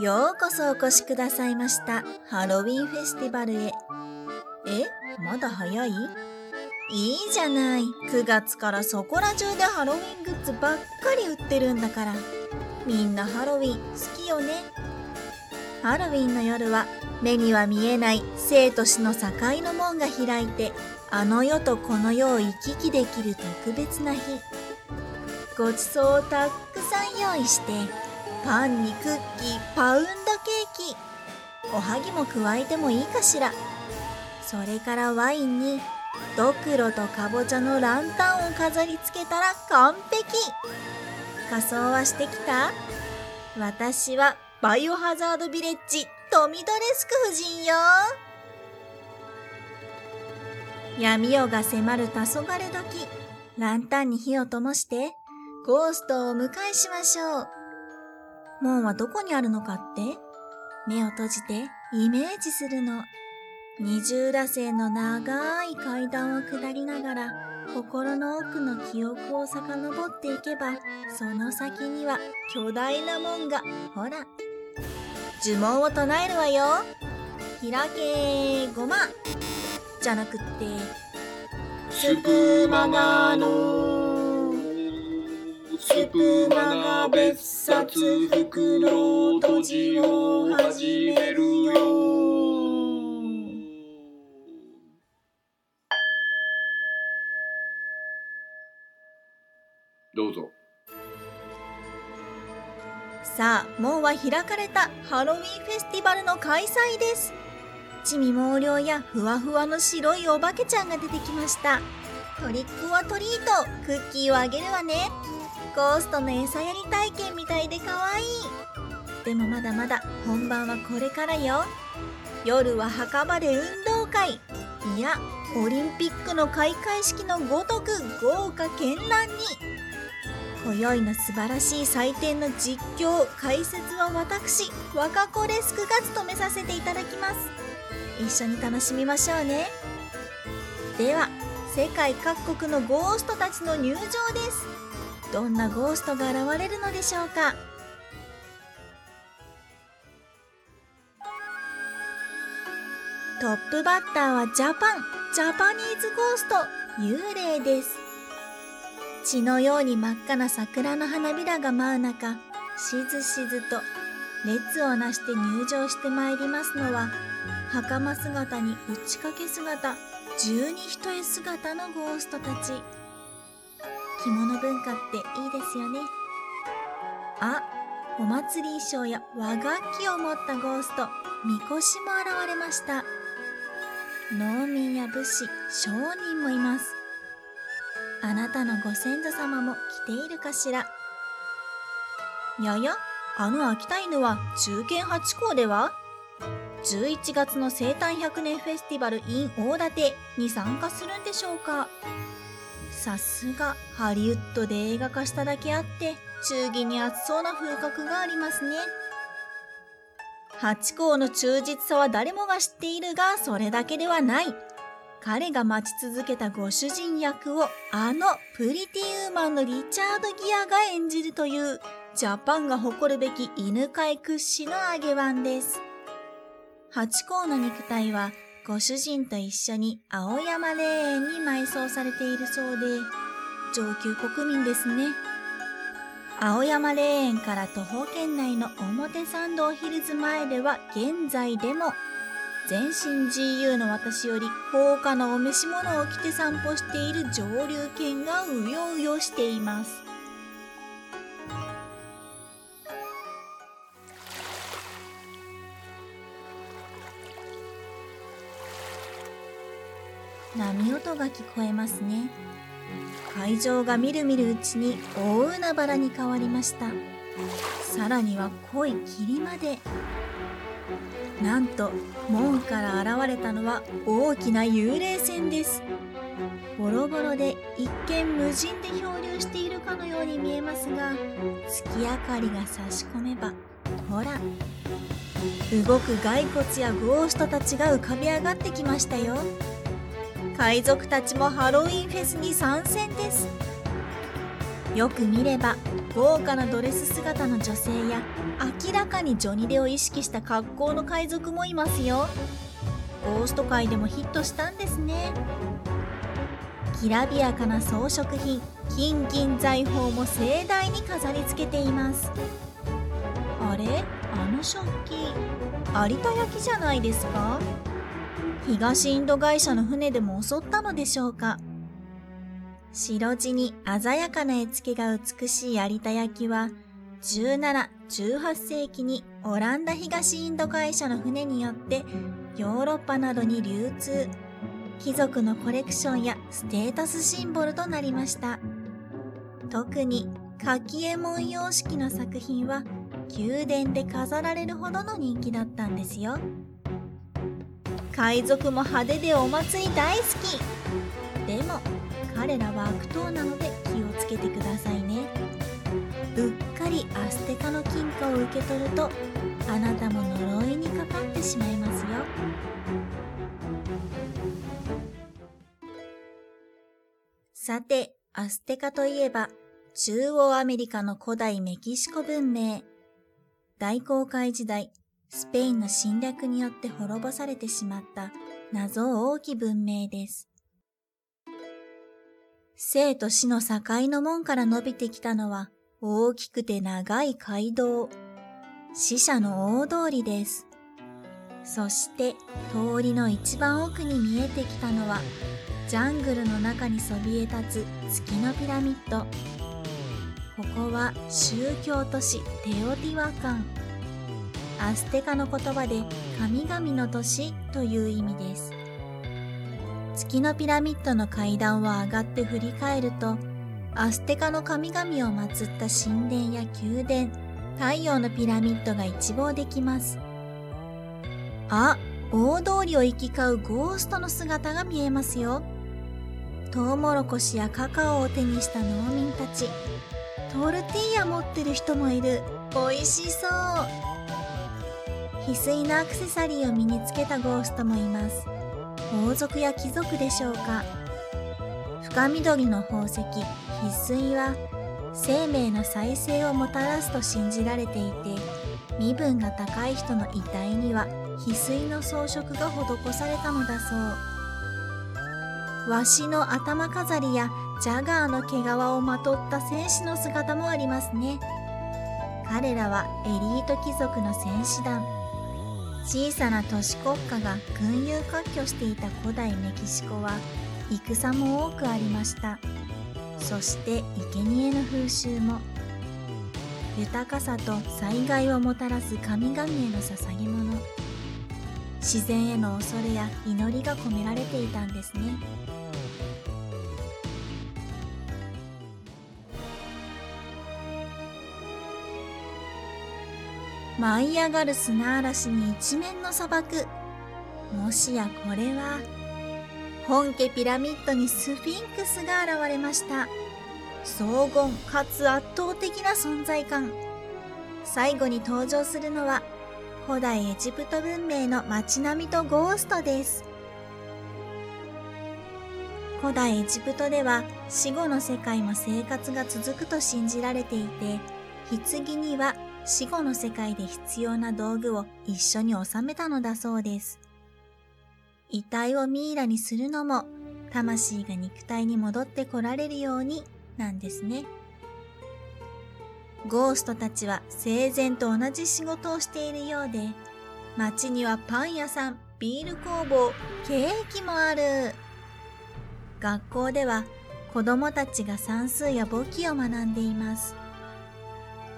ようこそお越しくださいましたハロウィンフェスティバルへ。え、まだ早い？いいじゃない。9月からそこら中でハロウィングッズばっかり売ってるんだから。みんなハロウィン好きよね。ハロウィンの夜は目には見えない生と死の境の門が開いてあの世とこの世を行き来できる特別な日。ごちそうをたっくさん用意してパンにクッキーパウンドケーキ。おはぎも加えてもいいかしら。それからワインにドクロとかぼちゃのランタンを飾り付けたら完璧。仮装はしてきた？私はバイオハザードビレッジトミドレスク夫人よ。闇夜が迫る黄昏時ランタンに火を灯してゴーストをお迎えしましょう。門はどこにあるのかって？目を閉じてイメージするの。二重らせの長い階段を下りながら心の奥の記憶を遡っていけばその先には巨大な門が。ほら。呪文を唱えるわよ。開けごま。じゃなくってスプマガの。スプマガ別冊袋閉じを始めるよ。どうぞ。さあ門は開かれたハロウィンフェスティバルの開催です。地味猛量やふわふわの白いお化けちゃんが出てきました。トリックはトリート。クッキーをあげるわねゴーストの餌やり体験みたいで可愛い。でもまだまだ本番はこれからよ。夜は墓場で運動会。いやオリンピックの開会式のごとく豪華絢爛に。今宵の素晴らしい祭典の実況解説は私若子レスクが務めさせていただきます。一緒に楽しみましょうね。では世界各国のゴーストたちの入場です。どんなゴーストが現れるのでしょうか？トップバッターはジャパン。ジャパニーズゴースト幽霊です。血のように真っ赤な桜の花びらが舞う中しずしずと列をなして入場してまいりますのは袴姿に打ち掛け姿十二一重姿のゴーストたち。着物文化っていいですよね。あお祭り衣装や和楽器を持ったゴーストみこしも現れました。農民や武士商人もいます。あなたのご先祖様も来ているかしら。ややあの秋田犬は中堅八校では？11月の生誕100年フェスティバル in 大館に参加するんでしょうか？さすがハリウッドで映画化しただけあって忠義に熱そうな風格がありますね八校の忠実さは誰もが知っているがそれだけではない彼が待ち続けたご主人役をあのプリティウーマンのリチャード・ギアが演じるというジャパンが誇るべき犬飼屈指の揚げワンです。八甲の肉体はご主人と一緒に青山霊園に埋葬されているそうで上級国民ですね。青山霊園から徒歩圏内の表参道ヒルズ前では現在でも全身 GU の私より高価なお召し物を着て散歩している上流犬がうようよしています。波音が聞こえますね。会場がみるみるうちに大海原に変わりました。さらには濃い霧まで。なんと門から現れたのは大きな幽霊船ですボロボロで一見無人で漂流しているかのように見えますが月明かりが差し込めばほら動く骸骨やゴーストたちが浮かび上がってきましたよ海賊たちもハロウィンフェスに参戦です。よく見れば豪華なドレス姿の女性や明らかにジョニデを意識した格好の海賊もいますよ。ゴースト界でもヒットしたんですね。きらびやかな装飾品金銀財宝も盛大に飾り付けています。あれ？あの食器。有田焼じゃないですか？東インド会社の船でも襲ったのでしょうか？白地に鮮やかな絵付けが美しい有田焼は17、18世紀にオランダ東インド会社の船によってヨーロッパなどに流通。貴族のコレクションやステータスシンボルとなりました。特に柿右衛門様式の作品は宮殿で飾られるほどの人気だったんですよ。海賊も派手でお祭り大好き。でも彼らは悪党なので気をつけてくださいね。うっかりアステカの金貨を受け取るとあなたも呪いにかかってしまいますよ。さてアステカといえば中央アメリカの古代メキシコ文明。大航海時代スペインの侵略によって滅ぼされてしまった謎多き文明です生と死の境の門から伸びてきたのは大きくて長い街道。死者の大通りです。そして通りの一番奥に見えてきたのはジャングルの中にそびえ立つ月のピラミッド。ここは宗教都市テオティワカン。アステカの言葉で神々の都市という意味です。月のピラミッドの階段を上がって振り返ると、アステカの神々を祀った神殿や宮殿、太陽のピラミッドが一望できます。あ、大通りを行き交うゴーストの姿が見えますよ。トウモロコシやカカオを手にした農民たち。トルティーヤ持ってる人もいる。美味しそう。翡翠のアクセサリーを身につけたゴーストもいます。王族や貴族でしょうか。深緑の宝石翡翠は生命の再生をもたらすと信じられていて身分が高い人の遺体には翡翠の装飾が施されたのだそう。わしの頭飾りやジャガーの毛皮をまとった戦士の姿もありますね。彼らはエリート貴族の戦士団。小さな都市国家が群雄割拠していた古代メキシコは戦も多くありました。そして生贄の風習も。豊かさと災害をもたらす神々への捧げ物。自然への恐れや祈りが込められていたんですね。舞い上がる砂嵐に一面の砂漠。もしやこれは、本家ピラミッドにスフィンクスが現れました。荘厳かつ圧倒的な存在感。最後に登場するのは、古代エジプト文明の街並みとゴーストです。古代エジプトでは死後の世界も生活が続くと信じられていて、棺には死後の世界で必要な道具を一緒に収めたのだそうです。遺体をミイラにするのも、魂が肉体に戻ってこられるようになんですね。ゴーストたちは生前と同じ仕事をしているようで、街にはパン屋さん、ビール工房、ケーキもある。学校では子供たちが算数や簿記を学んでいます。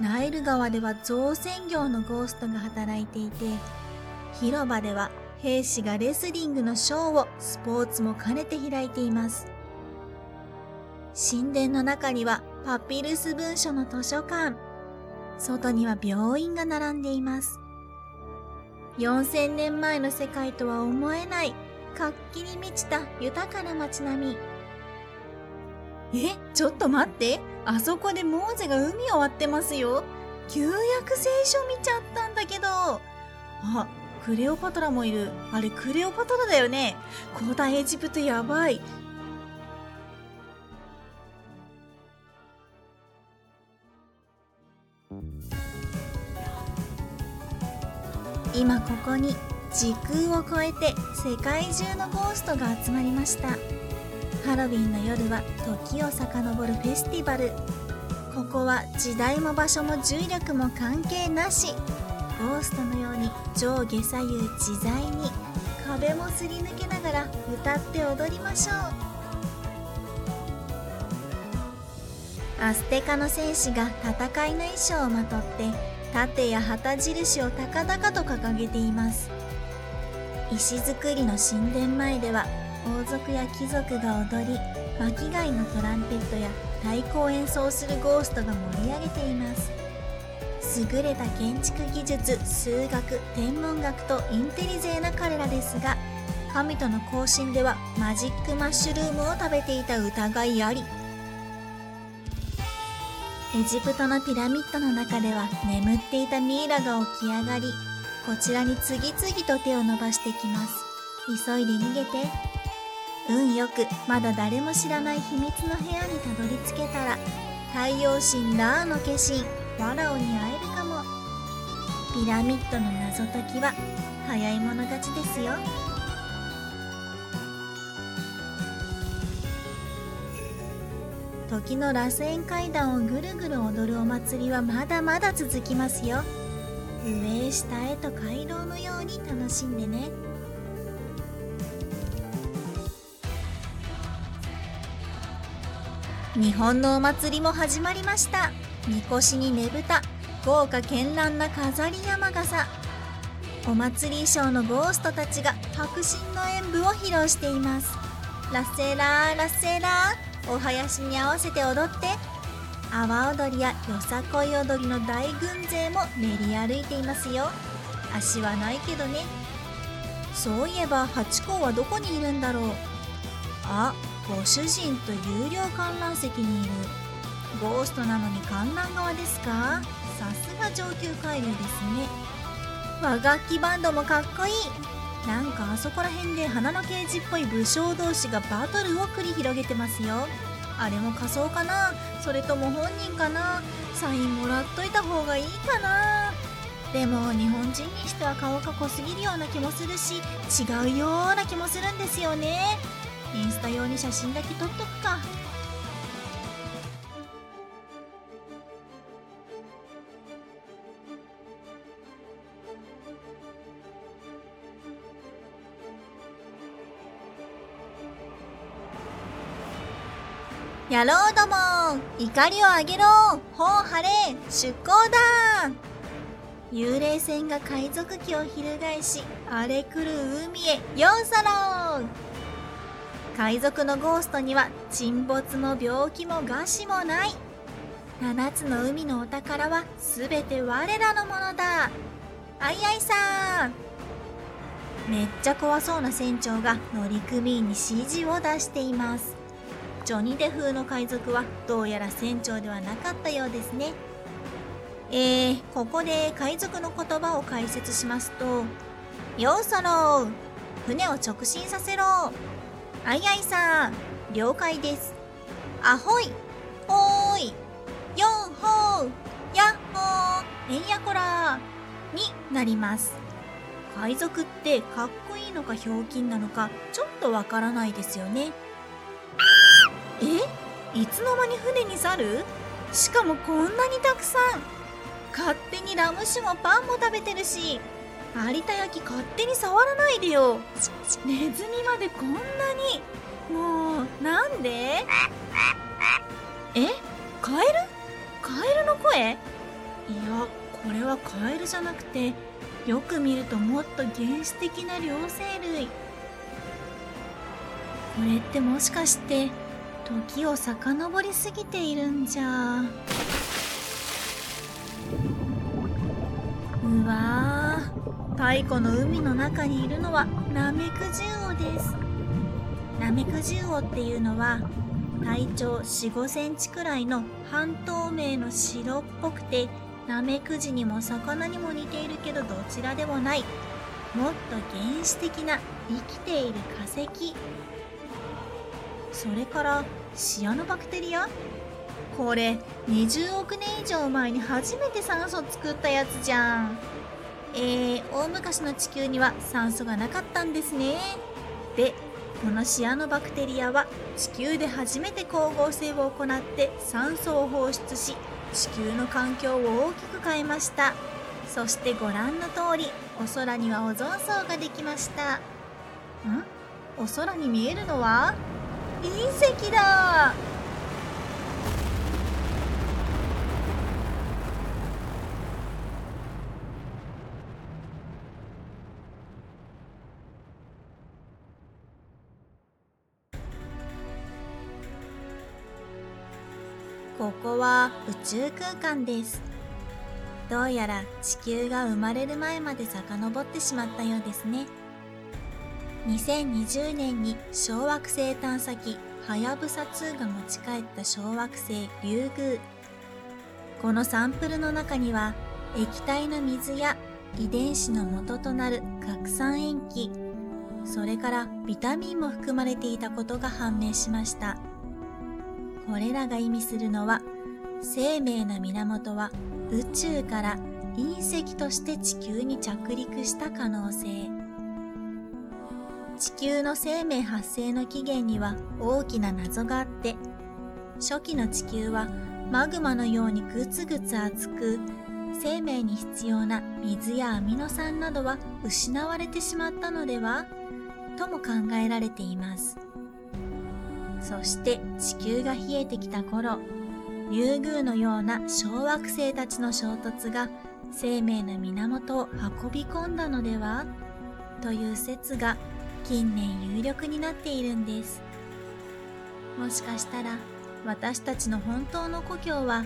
ナイル川では造船業のゴーストが働いていて、広場では兵士がレスリングのショーをスポーツも兼ねて開いています。神殿の中にはパピルス文書の図書館、外には病院が並んでいます。4000年前の世界とは思えない活気に満ちた豊かな街並み。えちょっと待って。あそこでモーゼが海を割ってますよ。旧約聖書見ちゃったんだけど。あクレオパトラもいる。あれクレオパトラだよね。古代エジプトやばい。今ここに時空を超えて世界中のゴーストが集まりました。ハロウィンの夜は時を遡るフェスティバル。ここは時代も場所も重力も関係なし。ゴーストのように上下左右自在に壁もすり抜けながら歌って踊りましょう。アステカの戦士が戦いの衣装をまとって盾や旗印を高々と掲げています。石造りの神殿前では王族や貴族が踊り巻貝のトランペットや太鼓を演奏するゴーストが盛り上げています。優れた建築技術数学天文学とインテリ勢な彼らですが神との交信ではマジックマッシュルームを食べていた疑いありエジプトのピラミッドの中では眠っていたミイラが起き上がりこちらに次々と手を伸ばしてきます。急いで逃げて。運よくまだ誰も知らない秘密の部屋にたどり着けたら太陽神ラーの化身ファラオに会えるかも。ピラミッドの謎解きは早い者勝ちですよ。時の螺旋階段をぐるぐる踊るお祭りはまだまだ続きますよ。上へ下へと回廊のように楽しんでね。日本のお祭りも始まりました。みこしにねぶた豪華絢爛な飾り山笠。お祭り衣装のゴーストたちが迫真の演舞を披露しています。ラッセラーラッセラーお囃子に合わせて踊って阿波踊りやよさこい踊りの大軍勢も練り歩いていますよ。足はないけどね。そういえばハチ公はどこにいるんだろう。あご主人と有料観覧席にいる。ゴーストなのに観覧側ですか？さすが上級海流ですね。和楽器バンドもかっこいい。なんかあそこら辺で花の刑事っぽい武将同士がバトルを繰り広げてますよ。あれも仮装かな？それとも本人かな？サインもらっといた方がいいかな？でも日本人にしては顔が濃すぎるような気もするし違うような気もするんですよね。インスタ用に写真だけ撮っとくか。やろうども怒りをあげろ。本晴れ。出航だ。幽霊船が海賊機を翻し荒れ狂う海へ。ようそろ海賊のゴーストには沈没も病気も餓死もない。7つの海のお宝は全て我らのものだ。あいあいさん。めっちゃ怖そうな船長が乗組員に指示を出しています。ジョニデ風の海賊はどうやら船長ではなかったようですね。えー、ここで海賊の言葉を解説しますと「ようそろ船を直進させろ。あいあいさん了解です。あほいほーい。よんほーやっほーえんやこらになります。海賊ってかっこいいのかひょうきんなのかちょっとわからないですよね。え？いつの間に船に去る？しかもこんなにたくさん。勝手にラム酒もパンも食べてるし。有田焼勝手に触らないでよ。ネズミまでこんなに。もうなんで？え？カエル？カエルの声？いやこれはカエルじゃなくてよく見るともっと原始的な両生類。これってもしかして時を遡りすぎているんじゃ。うわ太古の海の中にいるのはナメクジウオです。ナメクジウオっていうのは体長4 5センチくらいの半透明の白っぽくてナメクジにも魚にも似ているけどどちらでもないもっと原始的な生きている化石。それからシアノバクテリア？これ20億年以上前に初めて酸素作ったやつじゃん。えー、大昔の地球には酸素がなかったんですね。で、このシアノバクテリアは地球で初めて光合成を行って酸素を放出し地球の環境を大きく変えました。そしてご覧の通りお空にはオゾン層ができました。ん？お空に見えるのは隕石だ。ここは宇宙空間です。どうやら地球が生まれる前まで遡ってしまったようですね。2020年に小惑星探査機はやぶさ2が持ち帰った小惑星リュウグウこのサンプルの中には液体の水や遺伝子の元となる核酸塩基それからビタミンも含まれていたことが判明しました。これらが意味するのは生命の源は宇宙から隕石として地球に着陸した可能性地球の生命発生の起源には大きな謎があって初期の地球はマグマのようにグツグツ熱く生命に必要な水やアミノ酸などは失われてしまったのではとも考えられています。そして地球が冷えてきた頃、リュウグウのような小惑星たちの衝突が生命の源を運び込んだのでは？という説が近年有力になっているんです。もしかしたら私たちの本当の故郷は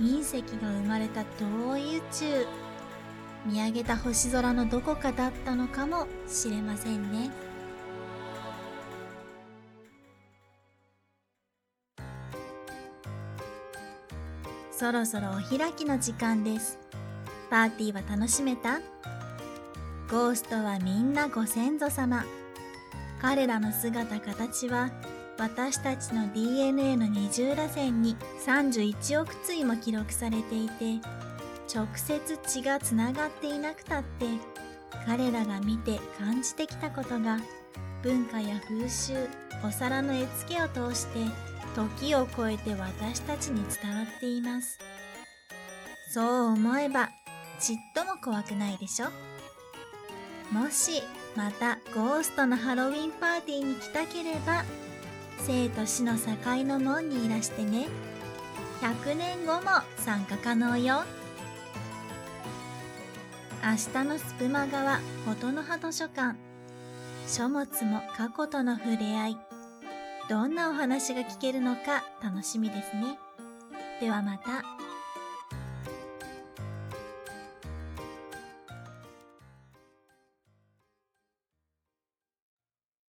隕石が生まれた遠い宇宙見上げた星空のどこかだったのかもしれませんね。そろそろお開きの時間です。パーティーは楽しめた？ゴーストはみんなご先祖様。彼らの姿形は私たちの DNA の二重らせんに31億対も記録されていて、直接血がつながっていなくたって、彼らが見て感じてきたことが、文化や風習、お皿の絵付けを通して時を超えて私たちに伝わっています。そう思えば、ちっとも怖くないでしょ？もし、またゴーストのハロウィンパーティーに来たければ、生と死の境の門にいらしてね。100年後も参加可能よ。明日のスプマ川琴の葉図書館。書物も過去との触れ合い。どんなお話が聞けるのか楽しみですね。ではまた。